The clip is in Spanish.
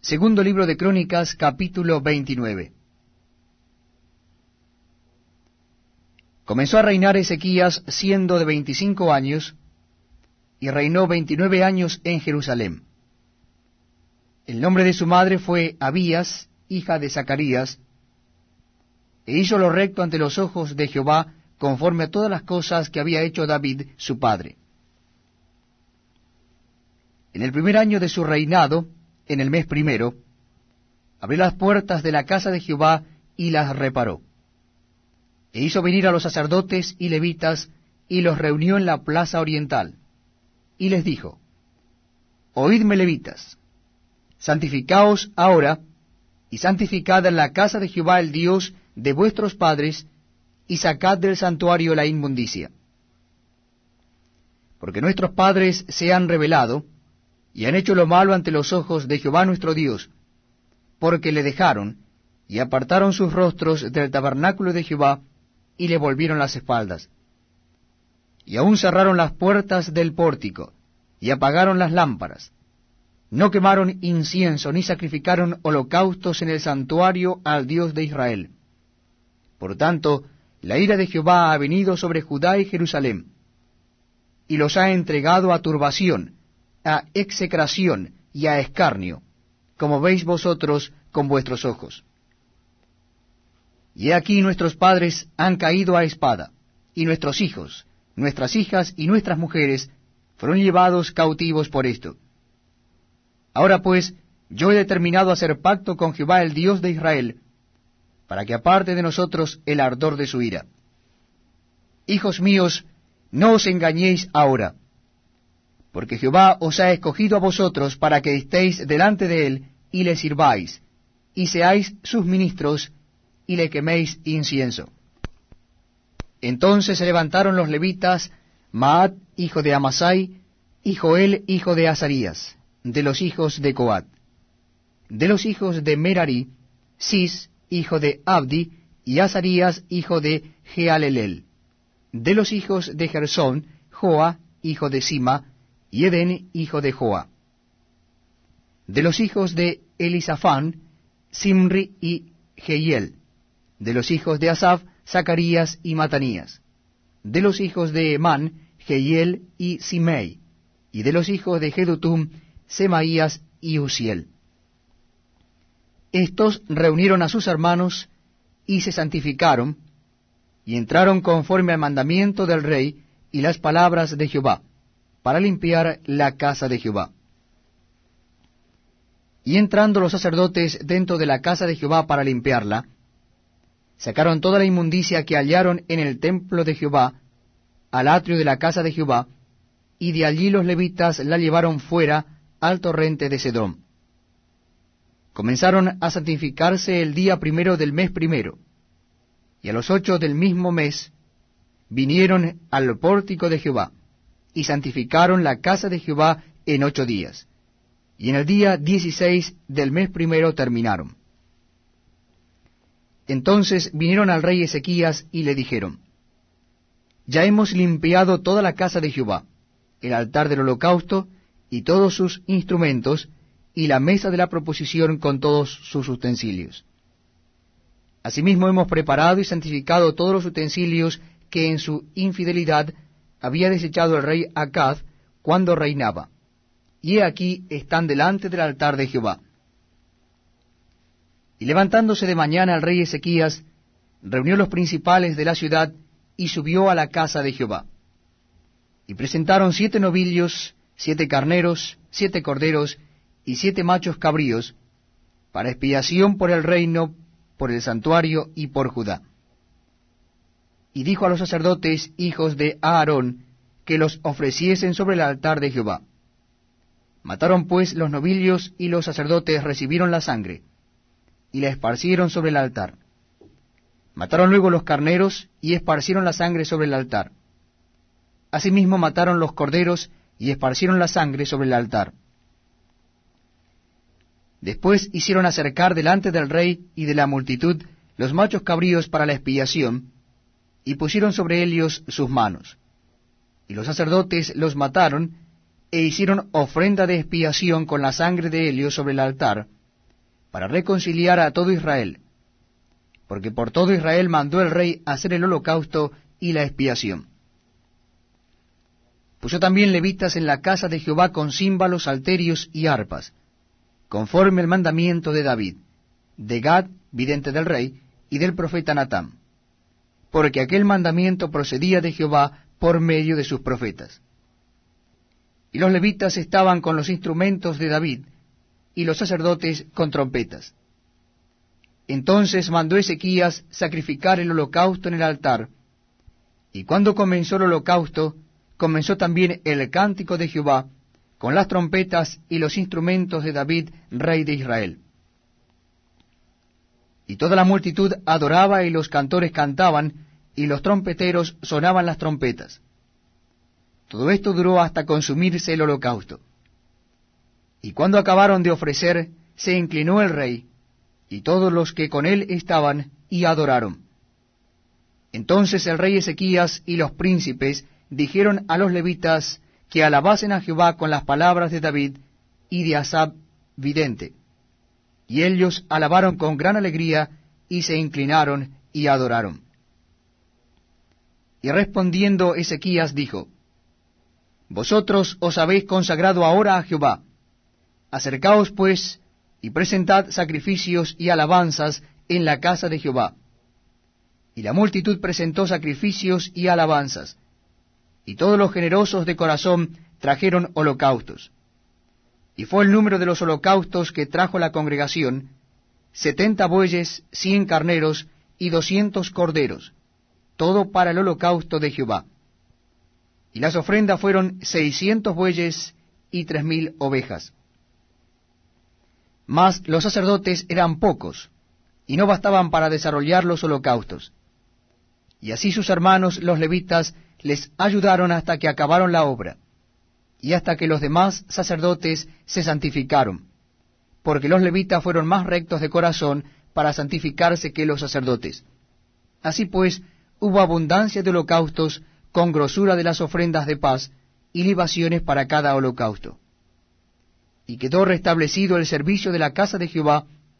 Segundo libro de Crónicas, capítulo 29. Comenzó a reinar Ezequías siendo de veinticinco años, y reinó veintinueve años en Jerusalén. El nombre de su madre fue Abías, hija de Zacarías, e hizo lo recto ante los ojos de Jehová, conforme a todas las cosas que había hecho David su padre. En el primer año de su reinado, en el mes primero, abrió las puertas de la casa de Jehová y las reparó. E hizo venir a los sacerdotes y levitas y los reunió en la plaza oriental. Y les dijo, Oídme levitas, santificaos ahora y santificad en la casa de Jehová el Dios de vuestros padres y sacad del santuario la inmundicia. Porque nuestros padres se han revelado, y han hecho lo malo ante los ojos de Jehová nuestro Dios, porque le dejaron, y apartaron sus rostros del tabernáculo de Jehová, y le volvieron las espaldas. Y aún cerraron las puertas del pórtico, y apagaron las lámparas. No quemaron incienso, ni sacrificaron holocaustos en el santuario al Dios de Israel. Por tanto, la ira de Jehová ha venido sobre Judá y Jerusalén, y los ha entregado a turbación, a execración y a escarnio, como veis vosotros con vuestros ojos. Y aquí nuestros padres han caído a espada, y nuestros hijos, nuestras hijas y nuestras mujeres fueron llevados cautivos por esto. Ahora pues, yo he determinado hacer pacto con Jehová el Dios de Israel, para que aparte de nosotros el ardor de su ira. Hijos míos, no os engañéis ahora, porque Jehová os ha escogido a vosotros para que estéis delante de él y le sirváis, y seáis sus ministros, y le queméis incienso. Entonces se levantaron los levitas, Maat, hijo de Amasai, y Joel, hijo de Azarías, de los hijos de Coat. De los hijos de Merari, Sis, hijo de Abdi, y Azarías, hijo de Jealelel. De los hijos de Gersón, Joa, hijo de Sima, y Eden, hijo de Joa. De los hijos de Elisafán, Simri y Jehiel. De los hijos de Asaf, Zacarías y Matanías. De los hijos de Emán, Jehiel y Simei. Y de los hijos de Jedutum, Semaías y Uziel. Estos reunieron a sus hermanos y se santificaron, y entraron conforme al mandamiento del rey y las palabras de Jehová para limpiar la casa de Jehová. Y entrando los sacerdotes dentro de la casa de Jehová para limpiarla, sacaron toda la inmundicia que hallaron en el templo de Jehová, al atrio de la casa de Jehová, y de allí los levitas la llevaron fuera al torrente de Sedrón. Comenzaron a santificarse el día primero del mes primero, y a los ocho del mismo mes vinieron al pórtico de Jehová y santificaron la casa de Jehová en ocho días. Y en el día dieciséis del mes primero terminaron. Entonces vinieron al rey Ezequías y le dijeron, Ya hemos limpiado toda la casa de Jehová, el altar del holocausto y todos sus instrumentos, y la mesa de la proposición con todos sus utensilios. Asimismo hemos preparado y santificado todos los utensilios que en su infidelidad había desechado el rey Acaz cuando reinaba, y he aquí están delante del altar de Jehová. Y levantándose de mañana el rey Ezequías, reunió los principales de la ciudad y subió a la casa de Jehová. Y presentaron siete novillos, siete carneros, siete corderos y siete machos cabríos, para expiación por el reino, por el santuario y por Judá y dijo a los sacerdotes hijos de Aarón que los ofreciesen sobre el altar de Jehová. Mataron pues los novillos y los sacerdotes recibieron la sangre, y la esparcieron sobre el altar. Mataron luego los carneros y esparcieron la sangre sobre el altar. Asimismo mataron los corderos y esparcieron la sangre sobre el altar. Después hicieron acercar delante del rey y de la multitud los machos cabríos para la expiación, y pusieron sobre ellos sus manos. Y los sacerdotes los mataron, e hicieron ofrenda de expiación con la sangre de Helios sobre el altar, para reconciliar a todo Israel, porque por todo Israel mandó el rey hacer el holocausto y la expiación. Puso también levitas en la casa de Jehová con címbalos, salterios y arpas, conforme el mandamiento de David, de Gad, vidente del rey, y del profeta Natán, porque aquel mandamiento procedía de Jehová por medio de sus profetas. Y los levitas estaban con los instrumentos de David, y los sacerdotes con trompetas. Entonces mandó Ezequías sacrificar el holocausto en el altar, y cuando comenzó el holocausto, comenzó también el cántico de Jehová, con las trompetas y los instrumentos de David, rey de Israel. Y toda la multitud adoraba y los cantores cantaban, y los trompeteros sonaban las trompetas. Todo esto duró hasta consumirse el holocausto. Y cuando acabaron de ofrecer, se inclinó el rey, y todos los que con él estaban, y adoraron. Entonces el rey Ezequías y los príncipes dijeron a los levitas que alabasen a Jehová con las palabras de David y de Asab vidente. Y ellos alabaron con gran alegría, y se inclinaron y adoraron. Y respondiendo Ezequías dijo, Vosotros os habéis consagrado ahora a Jehová, Acercaos pues y presentad sacrificios y alabanzas en la casa de Jehová. Y la multitud presentó sacrificios y alabanzas, y todos los generosos de corazón trajeron holocaustos. Y fue el número de los holocaustos que trajo la congregación, setenta bueyes, cien carneros y doscientos corderos, todo para el holocausto de Jehová. Y las ofrendas fueron seiscientos bueyes y tres mil ovejas. Mas los sacerdotes eran pocos, y no bastaban para desarrollar los holocaustos. Y así sus hermanos los levitas les ayudaron hasta que acabaron la obra, y hasta que los demás sacerdotes se santificaron, porque los levitas fueron más rectos de corazón para santificarse que los sacerdotes. Así pues, hubo abundancia de holocaustos con grosura de las ofrendas de paz y libaciones para cada holocausto y quedó restablecido el servicio de la casa de Jehová